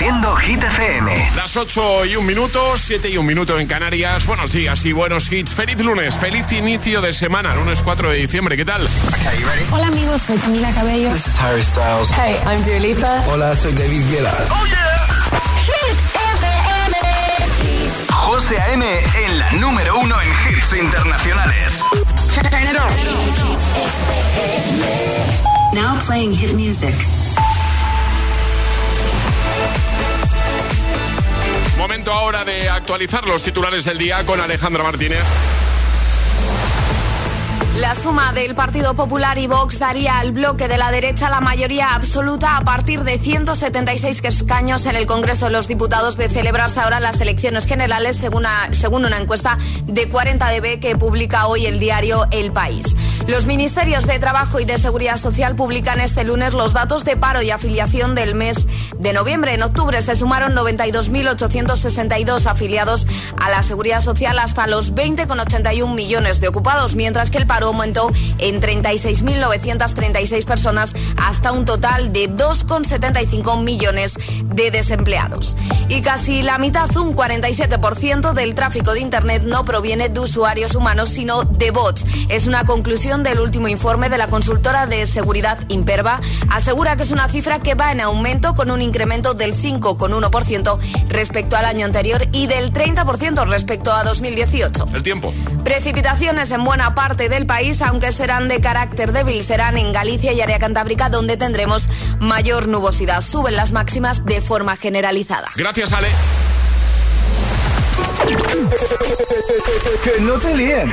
Haciendo Hit FM. Las 8 y un minuto, 7 y un minuto en Canarias. Buenos días y buenos hits. Feliz lunes, feliz inicio de semana, lunes 4 de diciembre. ¿Qué tal? Hola amigos, soy Camila Cabello. This is Harry Styles. Hey, I'm Dua Lipa. Hola, soy David Guetta. ¡Oh, yeah! Hit FM. José A.M. en la número uno en hits internacionales. Now playing hit music. Momento ahora de actualizar los titulares del día con Alejandra Martínez. La suma del Partido Popular y Vox daría al bloque de la derecha la mayoría absoluta a partir de 176 escaños en el Congreso de los Diputados de celebrarse ahora las elecciones generales según una, según una encuesta de 40DB que publica hoy el diario El País. Los ministerios de Trabajo y de Seguridad Social publican este lunes los datos de paro y afiliación del mes de noviembre. En octubre se sumaron 92.862 afiliados a la Seguridad Social hasta los 20,81 millones de ocupados, mientras que el paro aumentó en 36.936 personas hasta un total de 2,75 millones de desempleados. Y casi la mitad, un 47% del tráfico de Internet no proviene de usuarios humanos, sino de bots. Es una conclusión del último informe de la consultora de seguridad Imperva. Asegura que es una cifra que va en aumento con un incremento del 5,1% respecto al año anterior y del 30% respecto a 2018. El tiempo. Precipitaciones en buena parte del país, aunque serán de carácter débil, serán en Galicia y área cantábrica donde tendremos mayor nubosidad. Suben las máximas de forma generalizada. Gracias, Ale. que no te líen.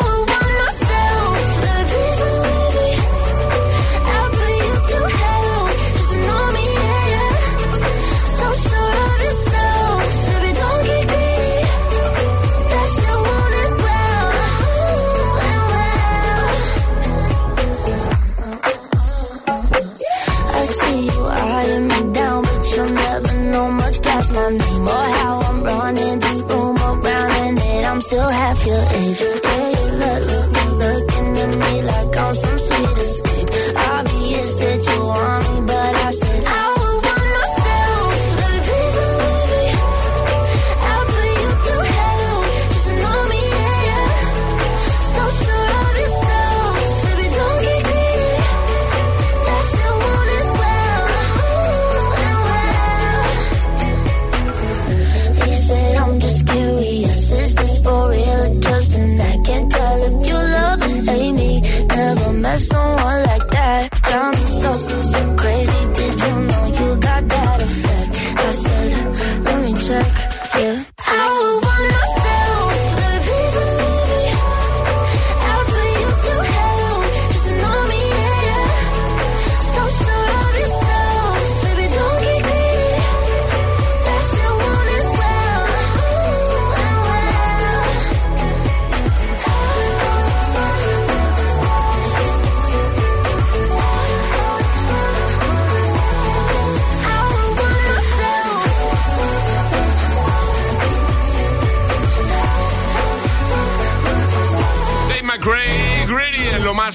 angel.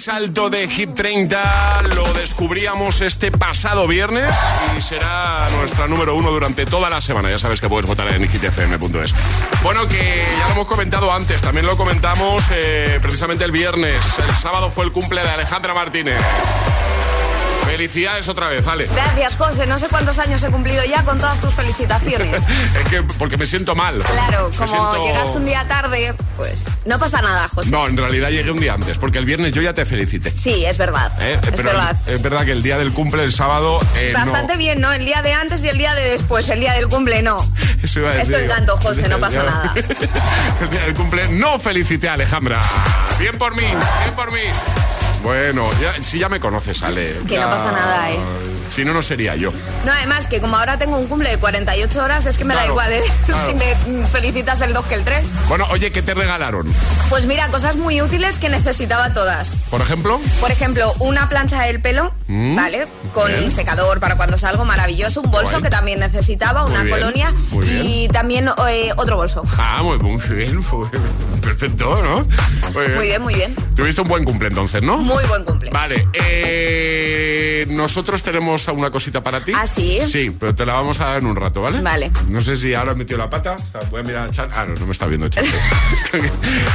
Salto de Hit 30 lo descubríamos este pasado viernes y será nuestra número uno durante toda la semana. Ya sabes que puedes votar en hitfm.es. Bueno, que ya lo hemos comentado antes, también lo comentamos eh, precisamente el viernes. El sábado fue el cumple de Alejandra Martínez. Felicidades otra vez, vale. Gracias, José. No sé cuántos años he cumplido ya con todas tus felicitaciones. es que porque me siento mal. Claro, como llegaste un día tarde, pues no pasa nada, José. No, en realidad llegué un día antes, porque el viernes yo ya te felicité. Sí, es verdad. ¿Eh? Es verdad. Es verdad que el día del cumple, el sábado. Eh, Bastante bien, ¿no? El día de antes y el día de después. El día del cumple, no. Eso iba a decir. Esto encanto, José, no pasa nada. el día del cumple, no felicité a Alejandra. Bien por mí, bien por mí. Bueno, ya, si ya me conoces, Ale. Que no pasa nada, ¿eh? Si no, no sería yo. No, además que como ahora tengo un cumple de 48 horas, es que me da igual, ¿eh? si me felicitas el 2 que el 3. Bueno, oye, ¿qué te regalaron? Pues mira, cosas muy útiles que necesitaba todas. ¿Por ejemplo? Por ejemplo, una plancha del pelo, mm, ¿vale? Con secador para cuando salgo, maravilloso. Un bolso que también necesitaba, una colonia y también eh, otro bolso. Ah, muy, bien, perfecto, ¿no? Muy bien. muy bien, Tuviste un buen cumple entonces, ¿no? Muy buen cumple. Vale, eh, nosotros tenemos una cosita para ti. ¿Ah, sí? Sí, pero te la vamos a dar en un rato, ¿vale? Vale. No sé si ahora he metido la pata. voy a mirar a Chan. Ah, no, no me está viendo Chan.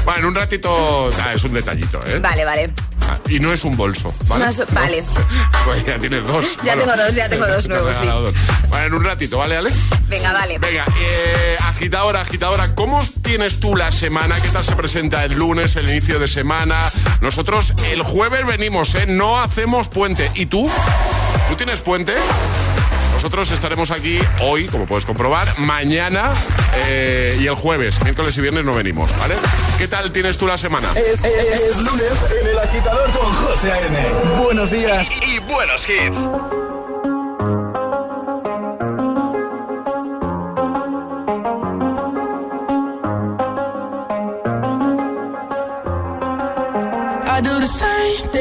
bueno, en un ratito. Ah, es un detallito, ¿eh? Vale, vale. Y no es un bolso, ¿vale? vale. pues ya tienes dos. Ya tengo dos, ya tengo dos nuevos, sí. Bueno, en un ratito, ¿vale, Ale? Venga, vale. Venga, eh, agitadora, agitadora, ¿cómo tienes tú la semana? ¿Qué tal se presenta el lunes, el inicio de semana? Nosotros el jueves venimos, ¿eh? No hacemos puente. ¿Y tú? ¿Tú tienes puente? Nosotros estaremos aquí hoy, como puedes comprobar, mañana eh, y el jueves, miércoles y viernes no venimos, ¿vale? ¿Qué tal tienes tú la semana? Es, lunes en el agitador con José A.N. Buenos días y, y buenos hits.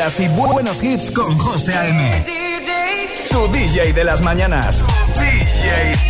Días y buenos hits con José A.M. Tu DJ de las mañanas. DJ.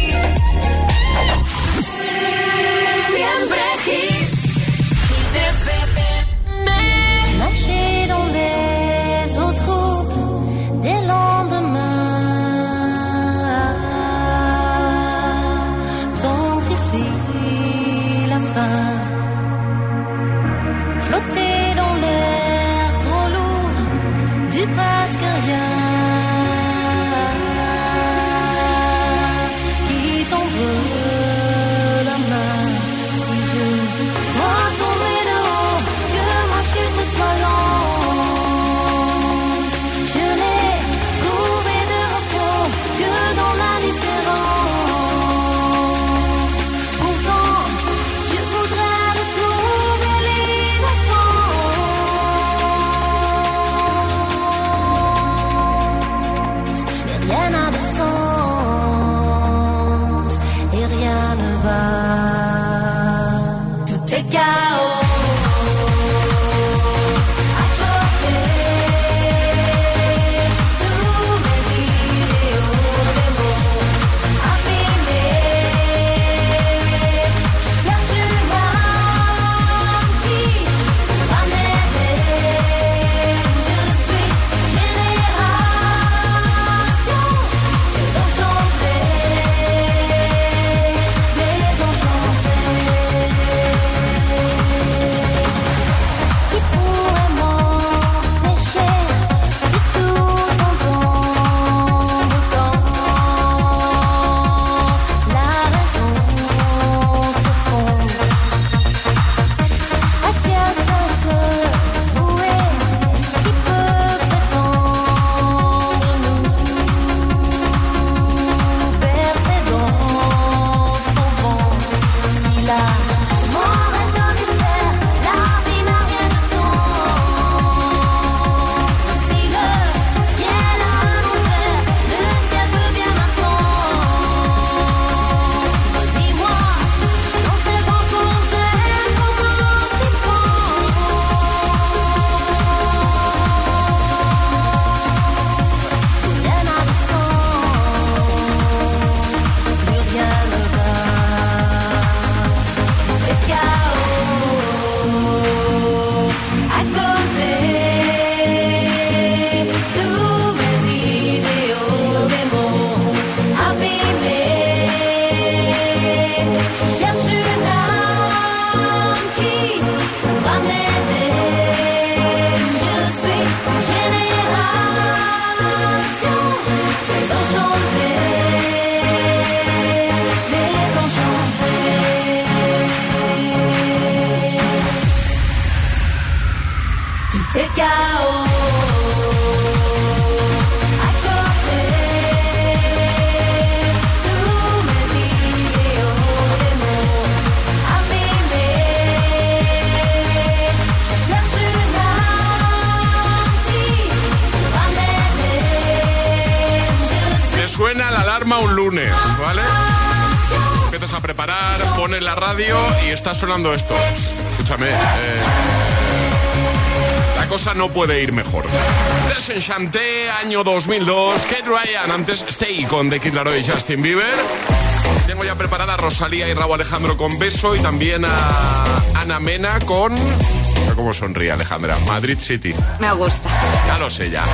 Suena la alarma un lunes, ¿vale? Empiezas a preparar, pones la radio y está sonando esto. Escúchame, eh, cosa no puede ir mejor. Desenchanté, año 2002, Kate Ryan, antes Stay con The Kid Laroi y Justin Bieber. Tengo ya preparada a Rosalía y Raúl Alejandro con Beso y también a Ana Mena con cómo sonríe Alejandra. Madrid City. Me gusta. Ya lo sé ya.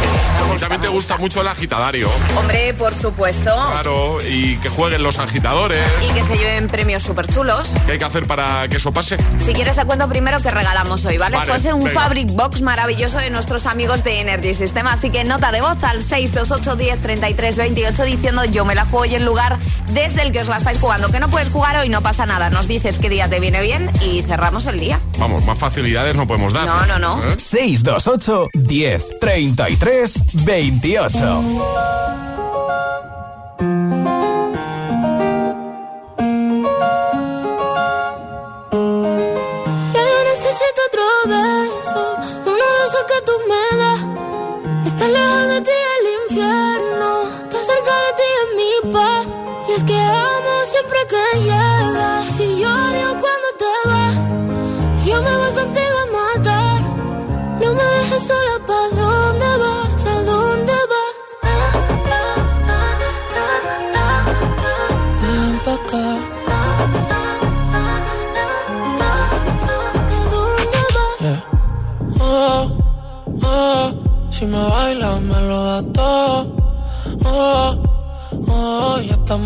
también te gusta mucho el agitadario. Hombre, por supuesto. Claro, y que jueguen los agitadores. Y que se lleven premios súper chulos. ¿Qué hay que hacer para que eso pase? Si quieres te cuento primero que regalamos hoy, ¿vale? pues un Fabric Box maravilloso de nuestros amigos de Energy System. Así que nota de voz al 628 10 33 28 diciendo yo me la juego hoy en lugar desde el que os la estáis jugando. Que no puedes jugar hoy, no pasa nada. Nos dices qué día te viene bien y cerramos el día. Vamos, más facilidades no podemos dar. No, no, no. 628 10 33 28.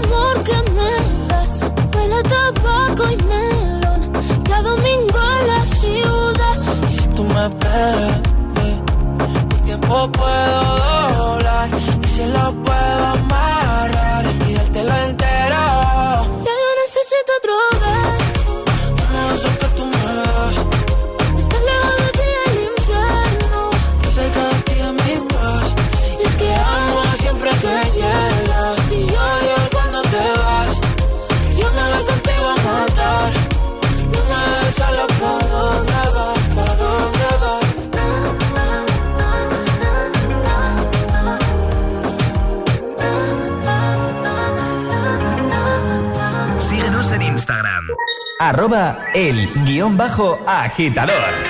amor que me das. Huele tabaco y melón cada domingo en la ciudad. Y si tú me esperas tiempo puedo doblar. Y si lo puedo amarrar Arroba el guion bajo agitador.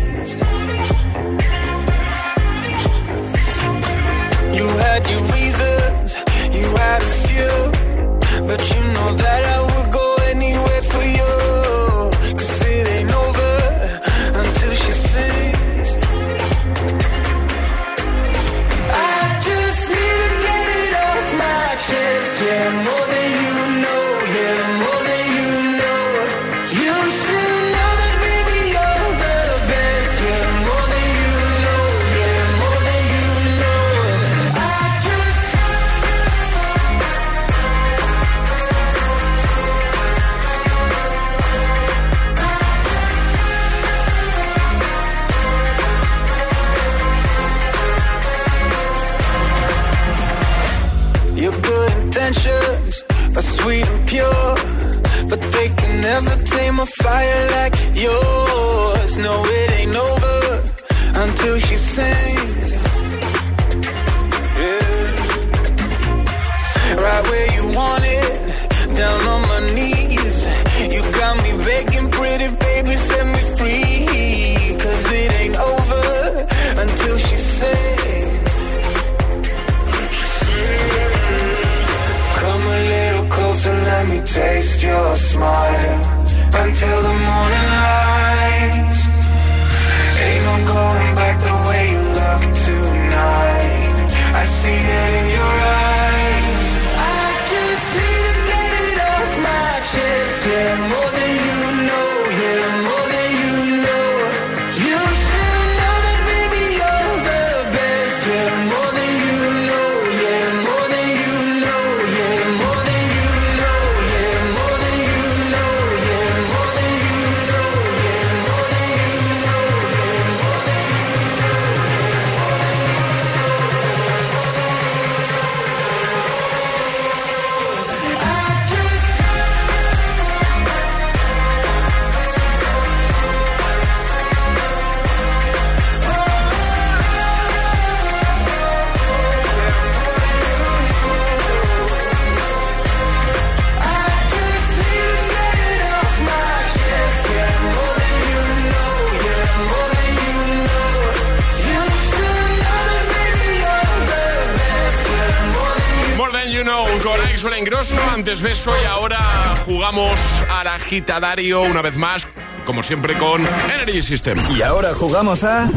Antes beso y ahora jugamos al agitadario una vez más, como siempre con Energy System. Y ahora jugamos a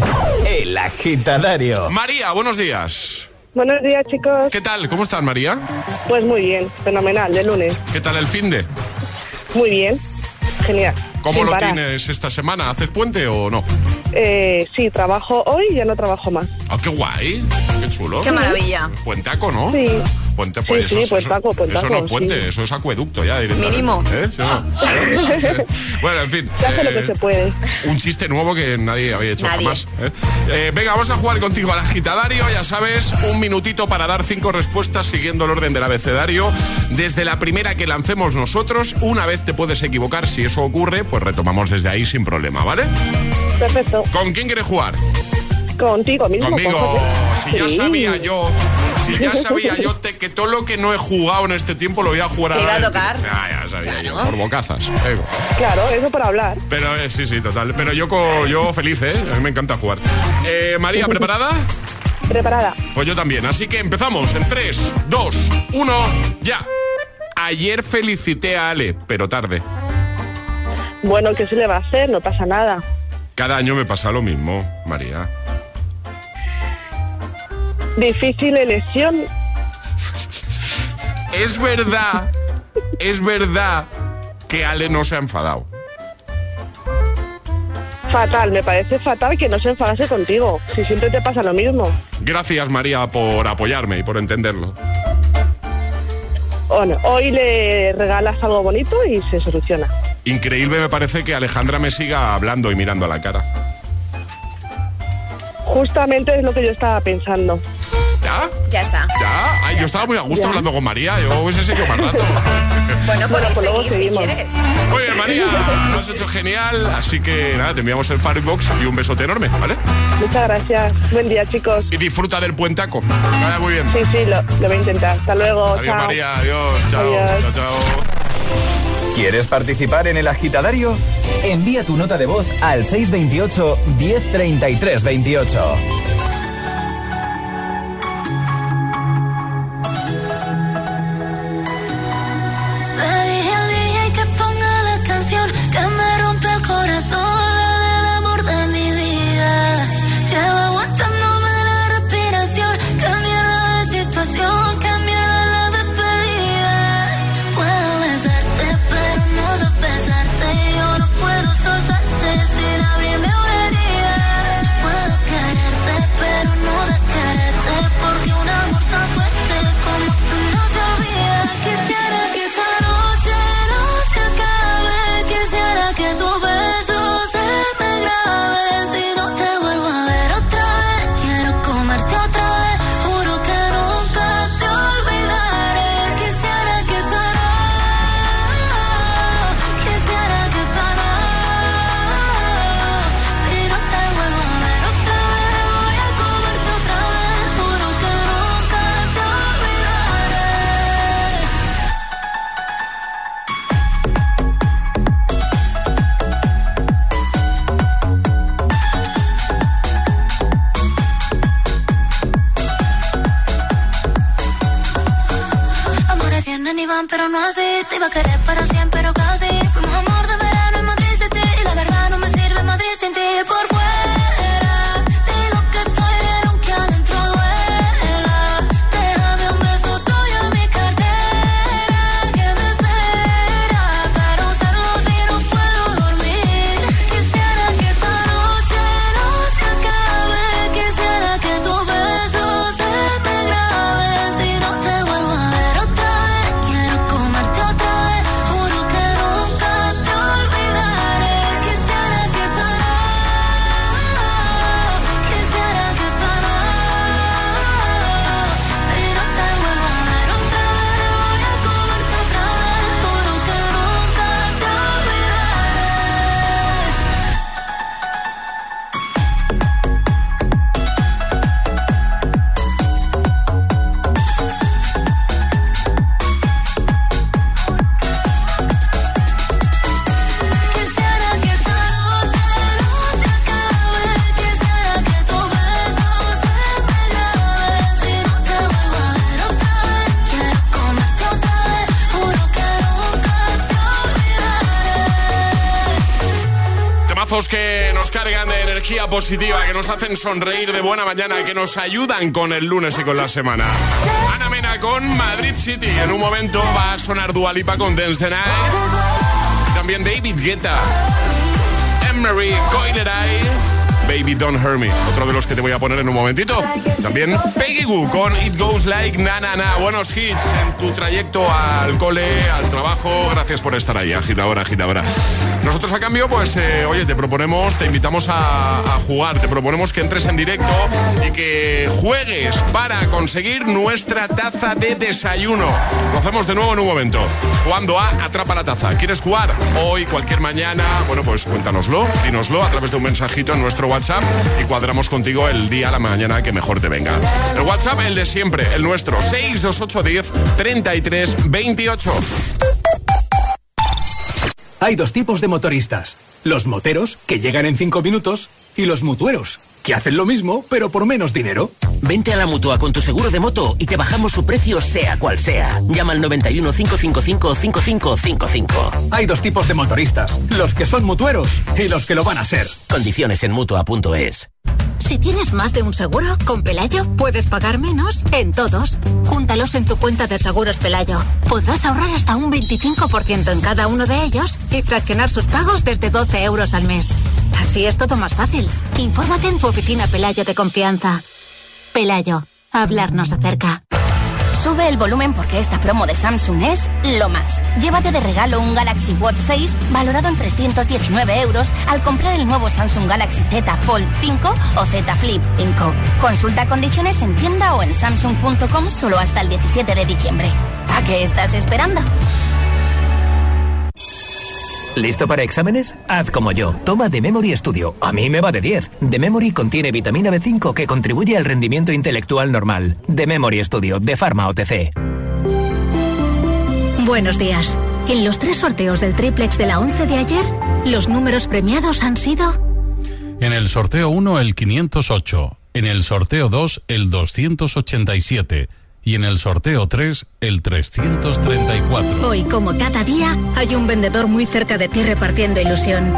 El Agitadario. María, buenos días. Buenos días, chicos. ¿Qué tal? ¿Cómo estás, María? Pues muy bien, fenomenal, de lunes. ¿Qué tal el fin de? Muy bien, genial. ¿Cómo Sin lo parar. tienes esta semana? ¿Haces puente o no? Eh, sí, trabajo hoy y ya no trabajo más. Ah, qué guay, qué chulo. Qué maravilla. Puentaco, ¿no? Sí. Puente, Sí, pues sí, eso, puentaco, eso- puentaco, eso no es puente, sí. eso es acueducto ya directamente. Mínimo. ¿Eh? ¿Sí no? bueno, en fin. Se hace lo eh, que se puede. Un chiste nuevo que nadie había hecho Nadie. jamás. ¿eh? Eh, venga, vamos a jugar contigo al agitadario. Ya sabes, un minutito para dar cinco respuestas siguiendo el orden del abecedario. Desde la primera que lancemos nosotros, una vez te puedes equivocar. Si eso ocurre, pues retomamos desde ahí sin problema, ¿vale? Perfecto. ¿Con quién quieres jugar? Contigo mismo. Conmigo. con Si ya Sí. sabía yo, si ya sabía yo te- que todo lo que no he jugado en este tiempo lo voy a jugar Te iba a ahora. tocar. Ya, ya sabía yo, por bocazas. eh. Claro, eso por hablar. Pero eh, sí, sí, total. Pero yo, yo feliz, ¿eh? A mí me encanta jugar. Eh, María, ¿preparada? Preparada. Pues yo también. Así que empezamos en 3, 2, 1, ya. Ayer felicité a Ale, pero tarde. Bueno, ¿qué se le va a hacer? No pasa nada. Cada año me pasa lo mismo, María. Difícil elección. Es verdad, es verdad que Ale no se ha enfadado. Fatal, me parece fatal que no se enfadase contigo. Si siempre te pasa lo mismo. Gracias, María, por apoyarme y por entenderlo. Bueno, hoy le regalas algo bonito y se soluciona. Increíble me parece que Alejandra me siga hablando y mirando a la cara. Justamente es lo que yo estaba pensando. ¿Ya? Ya está. ¿Ya? Ay, yo estaba muy a gusto Ya. hablando con María. Yo hubiese seguido más rato. Bueno, podéis pues luego seguir si seguimos. quieres. Muy bien, María. Lo has hecho genial. Así que nada, te enviamos el Firebox y un besote enorme, ¿vale? Muchas gracias. Buen día, chicos. Y disfruta del puentaco. Vaya muy bien. Sí, sí, lo, lo voy a intentar. Hasta luego. Adiós, chao. María. Adiós. Chao. Adiós. Chao, chao. ¿Quieres participar en El Agitadario? Envía tu nota de voz al 628 1033 28. Que nos cargan de energía positiva, que nos hacen sonreír de buena mañana, que nos ayudan con el lunes y con la semana. Ana Mena con Madrid City. En un momento va a sonar Dualipa con Dance the Night. También David Guetta. Emery Coileray. Baby Don't Hurt Me, otro de los que te voy a poner en un momentito. También Peggy Goo con It Goes Like Na Na Na. Buenos hits en tu trayecto al cole, al trabajo. Gracias por estar ahí, agitadora, agitadora. Nosotros a cambio, pues, eh, oye, te proponemos, te invitamos a, jugar, te proponemos que entres en directo y que juegues para conseguir nuestra taza de desayuno. Lo hacemos de nuevo en un momento. Jugando a Atrapa la Taza. ¿Quieres jugar hoy, cualquier mañana? Bueno, pues cuéntanoslo, dínoslo a través de un mensajito en nuestro WhatsApp y cuadramos contigo el día la mañana que mejor te venga. El WhatsApp, el de siempre, el nuestro, 62810 33 28. Hay dos tipos de motoristas. Los moteros, que llegan en cinco minutos, y los mutueros, que hacen lo mismo, pero por menos dinero. Vente a la mutua con tu seguro de moto y te bajamos su precio, sea cual sea. Llama al 91 555 5555. Hay dos tipos de motoristas: los que son mutueros y los que lo van a ser. Condiciones en mutua.es. Si tienes más de un seguro, con Pelayo puedes pagar menos en todos. Júntalos en tu cuenta de seguros Pelayo. Podrás ahorrar hasta un 25% en cada uno de ellos y fraccionar sus pagos desde 12 euros al mes. Así es todo más fácil. Infórmate en tu oficina Pelayo de confianza. Pelayo, hablarnos acerca. Sube el volumen porque esta promo de Samsung es lo más. Llévate de regalo un Galaxy Watch 6 valorado en 319 euros al comprar el nuevo Samsung Galaxy Z Fold 5 o Z Flip 5. Consulta condiciones en tienda o en samsung.com solo hasta el 17 de diciembre. ¿A qué estás esperando? ¿Listo para exámenes? Haz como yo. Toma The Memory Studio. A mí me va de 10. The Memory contiene vitamina B5 que contribuye al rendimiento intelectual normal. The Memory Studio de Pharma OTC. Buenos días. En los tres sorteos del triplex de la 11 de ayer, los números premiados han sido... En el sorteo 1 el 508, en el sorteo 2 el 287 y en el sorteo 3 el 334. Hoy, como cada día, hay un vendedor muy cerca de ti repartiendo ilusión.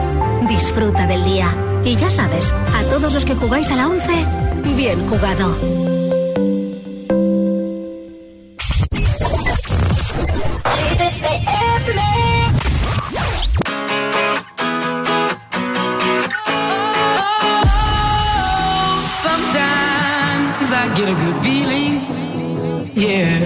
Disfruta del día. Y ya sabes, a todos los que jugáis a la 11, bien jugado. Yeah.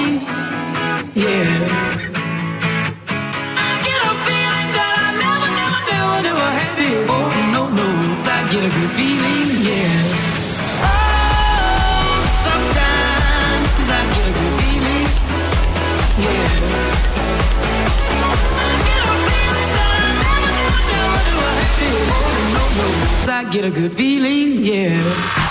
I get a good feeling, yeah.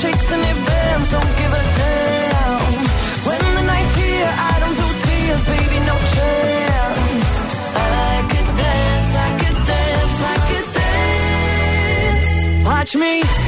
tricks in it bends, don't give a damn. When the night's here, I don't do tears, baby, no chance. I could dance, I could dance, I could dance. Watch me.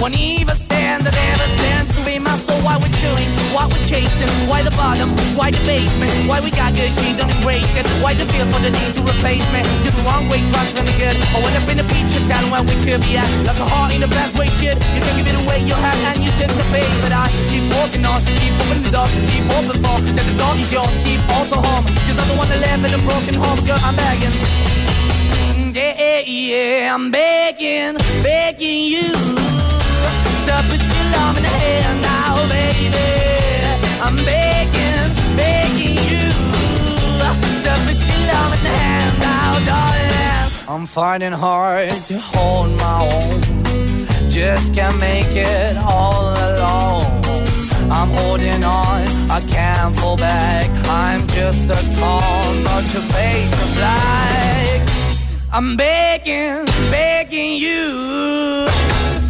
Won't even stand, I never stand to be my soul. Why we're chilling, why we're chasing, why the bottom, why the basement, why we got good, she don't embrace it. Why the feel for the need to replace me? You're the wrong way, trying to good. I went up in the feature town where we could be at. Like a heart in the best way, shit. You can give it away, you have, and you tend to pay. But I keep walking on, keep moving the door, keep open for that the door is yours, keep also home. Cause I'm the one that live in a broken home, girl, I'm begging. Mm, yeah, yeah, I'm begging, begging you to put your love in the hand now, baby. I'm begging, begging you to put your love in the hand now, darling. I'm finding hard to hold my own. Just can't make it all alone. I'm holding on, I can't fall back. I'm just a call, but your face is black. I'm begging, begging you.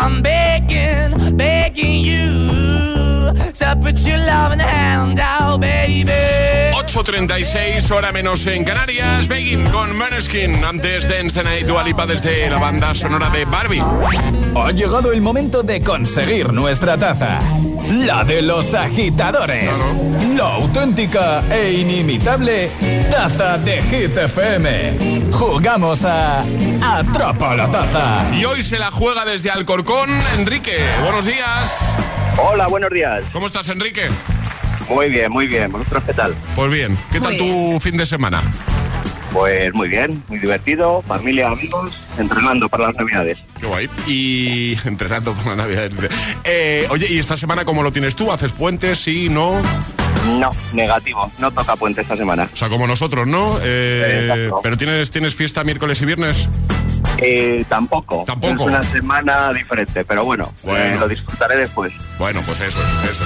I'm begging, begging you. To put your loving hand out, baby. 8.36, hora menos en Canarias. Begging con Maneskin. Antes de Encenay Dualipa desde la banda sonora de Barbie. Ha llegado el momento de conseguir nuestra taza. La de los agitadores. La auténtica e inimitable taza de Hit FM. Jugamos a Atrapa la taza. Y hoy se la juega desde Alcorcón, Enrique. Buenos días. Hola, buenos días. ¿Cómo estás, Enrique? Muy bien, muy bien. ¿Vosotros qué tal? Pues bien. ¿Qué tal tu fin de semana? Pues muy bien, muy divertido, familia, amigos, entrenando para las navidades. Qué guay. Y entrenando para la Navidad. Eh, oye, ¿y esta semana cómo lo tienes tú? ¿Haces puentes? ¿Sí? ¿No? No, negativo, no toca puente esta semana. O sea, como nosotros, ¿no? Eh. ¿Pero tienes, tienes fiesta miércoles y viernes? Eh, tampoco. Tampoco. Es una semana diferente, pero bueno, Bueno. eh, lo disfrutaré después. Bueno, pues eso, eso.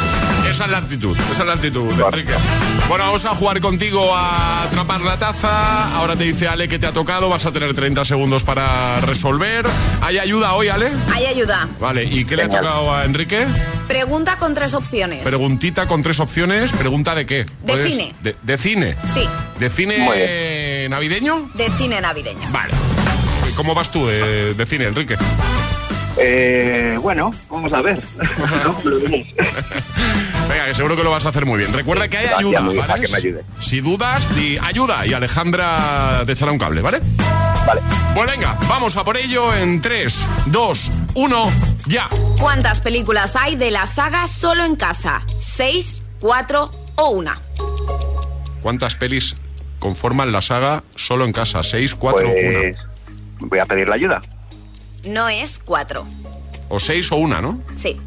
Esa es la actitud, esa es la actitud, Enrique. Bueno, vamos a jugar contigo a atrapar la taza. Ahora te dice Ale que te ha tocado, vas a tener 30 segundos para resolver. ¿Hay ayuda hoy, Ale? Hay ayuda. Vale, ¿y qué le ha tocado a Enrique? Pregunta con tres opciones. Preguntita con tres opciones. ¿Pregunta de qué? De Puedes- cine. De, de cine. Sí, ¿De cine eh, navideño? de cine navideño. Vale. ¿Cómo vas tú de, de cine, Enrique? Eh, bueno, vamos a ver. Venga, que seguro que lo vas a hacer muy bien. Recuerda que hay ayuda, ¿vale? para que me ayude. Si dudas, di ayuda y Alejandra te echará un cable, ¿vale? Vale. Pues venga, vamos a por ello en 3, 2, 1, ya. ¿Cuántas películas hay de la saga Solo en Casa? ¿Seis, cuatro o una? ¿Cuántas pelis conforman la saga solo en casa? 6, 4, Pues voy a pedir la ayuda. No es cuatro. 1. O 6 o 1, ¿no? Sí.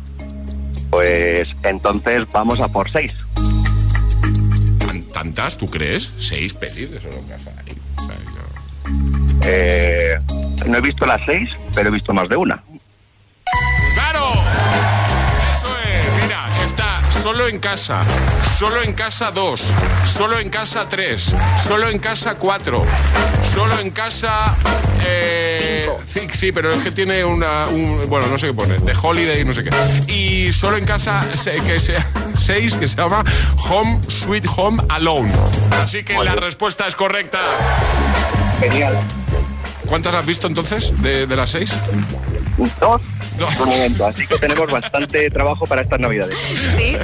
Pues entonces vamos a por seis. ¿Tan- ¿Tantas, tú crees? 6 pelis de solo en casa. Ay, o sea, yo- Eh, no he visto las seis, pero he visto más de una. Solo en casa, solo en casa 2, solo en casa 3, solo en casa 4, solo en casa... Eh, sí, sí, pero es que tiene una... un- bueno, no sé qué pone, de holiday, no sé qué. Y solo en casa que sea 6, que se llama Home Sweet Home Alone. Así que la respuesta es correcta. Genial. ¿Cuántas has visto entonces de, de las 6? Dos. De momento, así que tenemos bastante trabajo para estas navidades. Sí.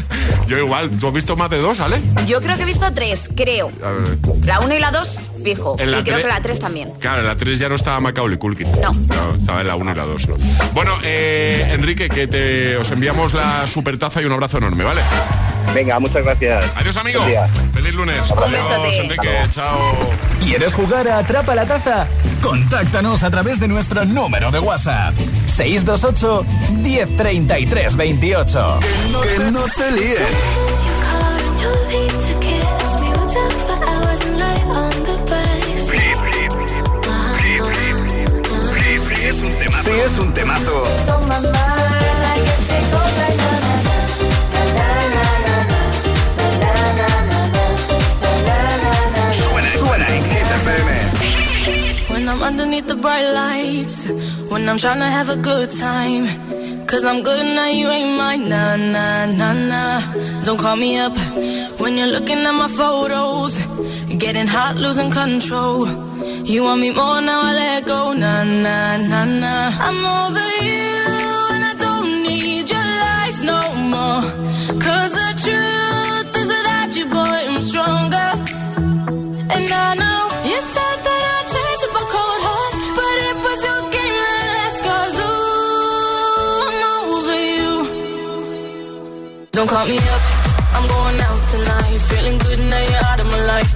Yo igual, ¿tú has visto más de dos, Ale? Yo creo que he visto tres, creo. A ver. La 1 y la 2, fijo. En la y creo que la 3 también. Claro, en la 3 ya no estaba Macaulay Culkin. No. estaba en la 1 y la 2. Bueno, eh, Enrique, que te, os enviamos la super taza y un abrazo enorme, ¿vale? Venga, muchas gracias. Adiós, amigo. Feliz lunes. Un Adiós, besote. Enrique. Chao. ¿Quieres jugar a Atrapa la Taza? Contáctanos a través de nuestro número de WhatsApp. 628 1033 28. Que no te líes. Suena, suena. When I'm underneath the bright lights, when I'm trying to have a good time. Cause I'm good now, you ain't mine. Nah, nah, nah, nah. Don't call me up when you're looking at my photos. Getting hot, losing control. You want me more now, I let go. Nah, nah, nah, nah. I'm over you, and I don't need your lies no more. Cause the truth is without you, boy, I'm stronger. And I know you said that I'd change up a cold heart, but it was your game that last cause ooh, I'm over you. Don't call me up,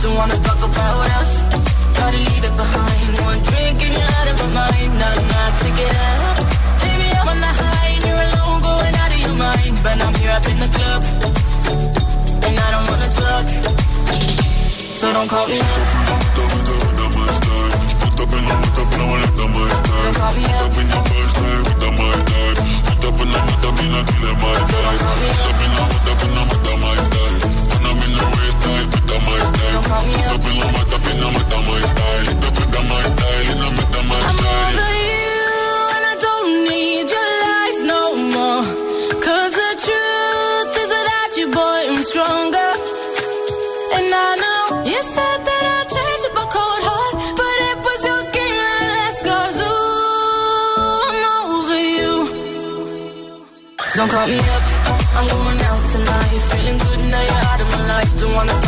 Don't wanna talk about us. Gotta leave it behind. One drink and you're out of my mind. Not not to get up. Baby, I'm on the high and you're alone, going out of your mind. But I'm here up in the club, and I don't wanna talk. So don't call me up. I'm over you, and I don't need your lies no more. 'Cause the truth is without you, boy, I'm stronger. And I know you said that a cold heart, but it was your game that ooh, I'm over you. Don't call me up, I'm going out tonight. Feeling good now you're out of my life. Don't wanna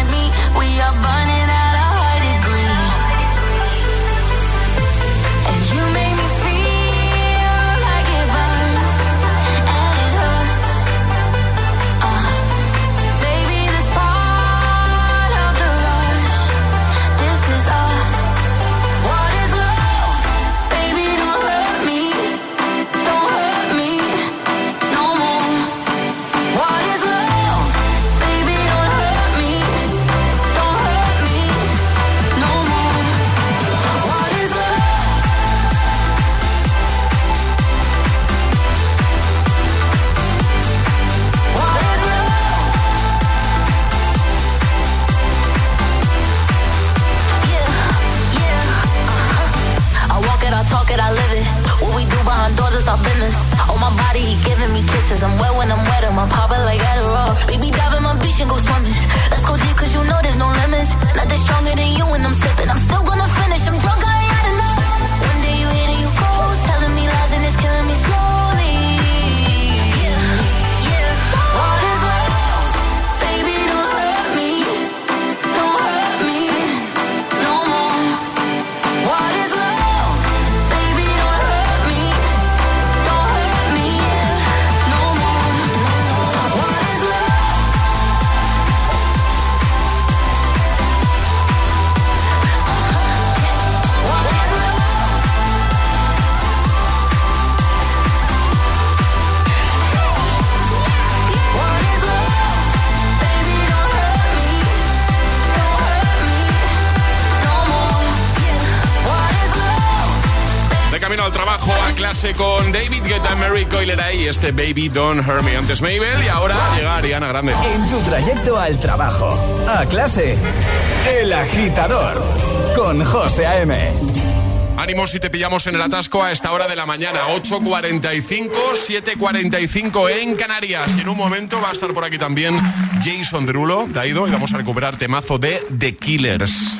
con David Guetta, Mary Coilera y este Baby Don't Hurt Me. Antes Mabel y ahora llega Ariana Grande. En tu trayecto al trabajo, a clase, El Agitador, con José A.M. Ánimo si te pillamos en el atasco a esta hora de la mañana, 8.45, 7.45 en Canarias. Y en un momento va a estar por aquí también Jason Derulo, Daido, y vamos a recuperar temazo de The Killers.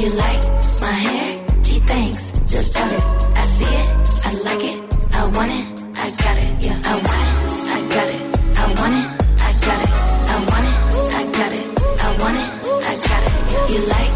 You like my hair? Gee, thanks. Just bought it. I see it. I like it. I want it. I got it. Yeah, I want it. I got it. I want it. I got it. I want it. I got it. I want it. I got it. You like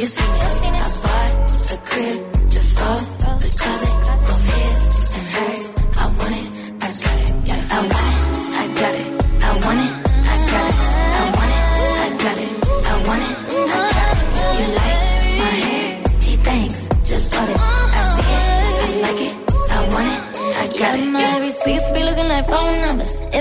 you seen it. I bought a crib just for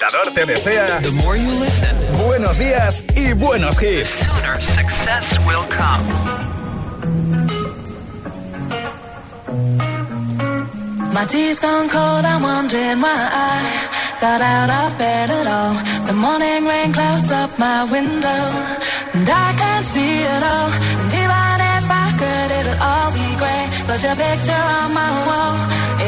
agitador te desea buenos días y buenos hits. Success will come. My tea's gone cold, I'm wondering why I got out of bed at all. The morning rain clouds up my window, and I can't see it all. And even if I could, it'll all be great. But your picture on my wall,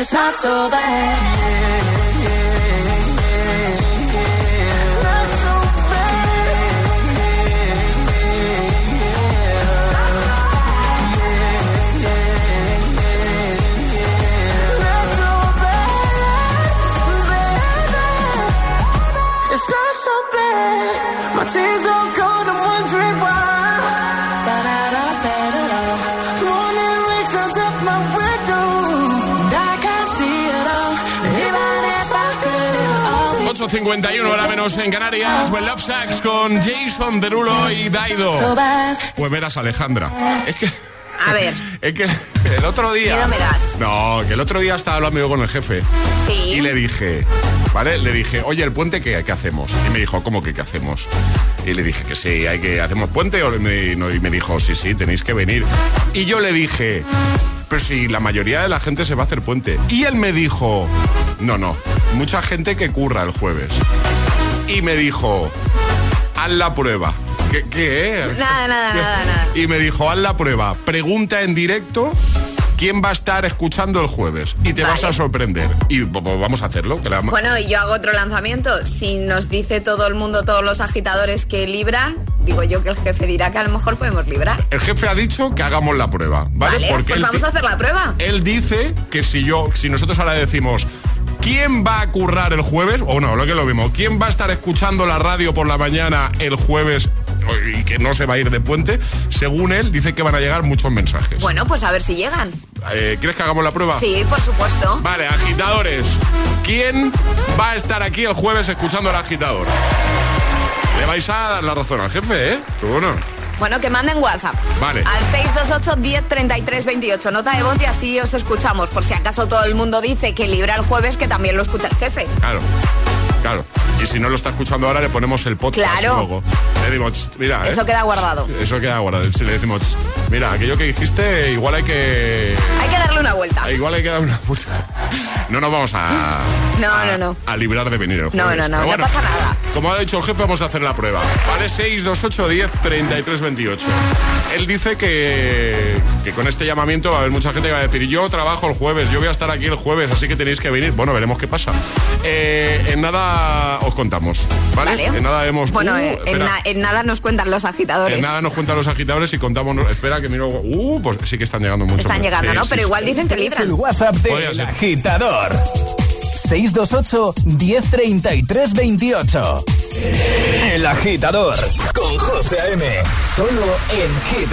It's not so bad. Not 8.51 hora menos en Canarias. Well Love Sax con Jason Derulo y Daido. Pues verás, Alejandra. Es que, A ver, es que el otro día. Miedo me das. No, que el otro día estaba hablando yo con el jefe. sí. Y le dije, ¿vale? Le dije, oye, el puente, ¿qué, qué hacemos? Y me dijo, ¿cómo que qué hacemos? Y le dije que sí, hay que hacemos puente. Y me dijo, sí, sí, tenéis que venir. Y yo le dije, pero si la mayoría de la gente se va a hacer puente. Y él me dijo, no, no, mucha gente que curra el jueves. Y me dijo, haz la prueba. ¿Qué? qué eh? Nada, nada, nada, nada. Y me dijo, haz la prueba. Pregunta en directo quién va a estar escuchando el jueves. Y te vas a sorprender. Y pues, vamos a hacerlo. Que la- Bueno, y yo hago otro lanzamiento. Si nos dice todo el mundo, todos los agitadores que libran, digo yo que el jefe dirá que a lo mejor podemos librar. El jefe ha dicho que hagamos la prueba, ¿vale? Vale, pues él, vamos a hacer la prueba. él dice que si yo, si nosotros ahora decimos ¿Quién va a currar el jueves? O no, lo que lo mismo. ¿Quién va a estar escuchando la radio por la mañana el jueves y que no se va a ir de puente? Según él, dice que van a llegar muchos mensajes. Bueno, pues a ver si llegan. Eh, ¿Quieres que hagamos la prueba? Sí, por supuesto. Vale, agitadores. ¿Quién va a estar aquí el jueves escuchando al agitador? Le vais a dar la razón al jefe, ¿eh? Tú bueno. Bueno, que manden WhatsApp. Vale. Al 628 10 33 28. Nota de voz y así os escuchamos. Por si acaso todo el mundo dice que libra el jueves, que también lo escucha el jefe. Claro, claro. Y si no lo está escuchando ahora, le ponemos el podcast Claro. luego. Le digo, "Tst, mira, ¿eh?". Eso queda guardado. Eso queda guardado. Si le decimos, "Tst, mira, aquello que dijiste, igual hay que. Hay que darle una vuelta. Igual hay que dar una vuelta. No nos vamos a. No, no, no. A librar de venir el No, jueves. no, no, Pero no pasa nada. Como ha dicho el jefe, vamos a hacer la prueba. Vale, 628 10 33 28. Él dice que, que con este llamamiento va a haber mucha gente que va a decir, yo trabajo el jueves, yo voy a estar aquí el jueves, así que tenéis que venir. Bueno, veremos qué pasa. Eh, en nada os contamos, ¿vale? Vale. En nada hemos... Bueno, Uh, eh, en, espera. na- en nada nos cuentan los agitadores. En nada nos cuentan los agitadores y contamos... Espera, que miro... Uh, pues sí que están llegando muchos. Están llegando, ¿no? sí, Pero sí. igual dicen que Es el libran. WhatsApp Podría del agitador. 628 1033 28. El agitador con José A.M. Solo en Hit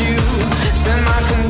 you, send my condolences.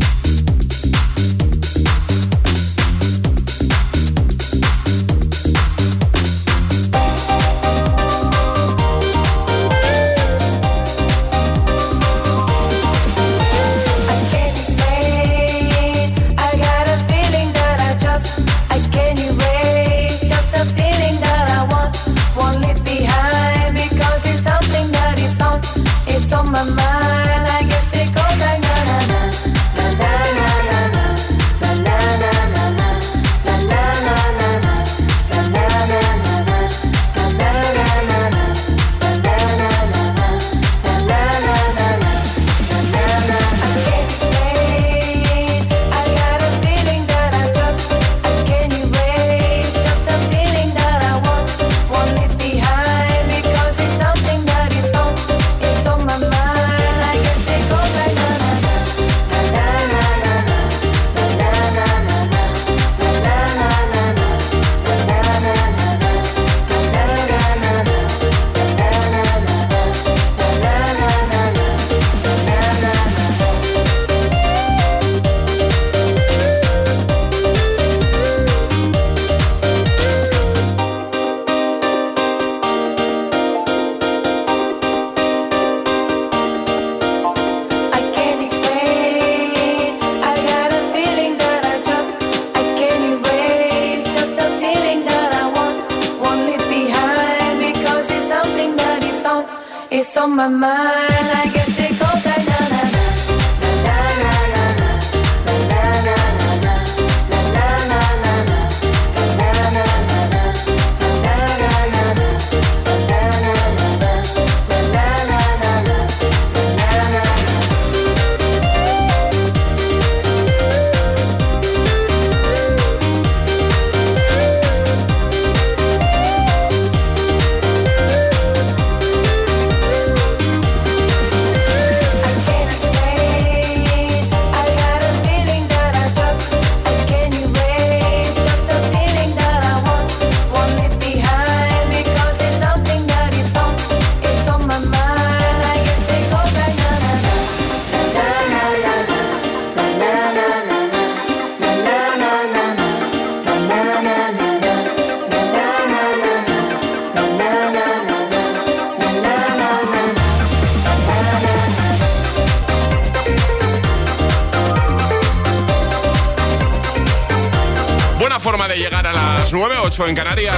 en Canarias.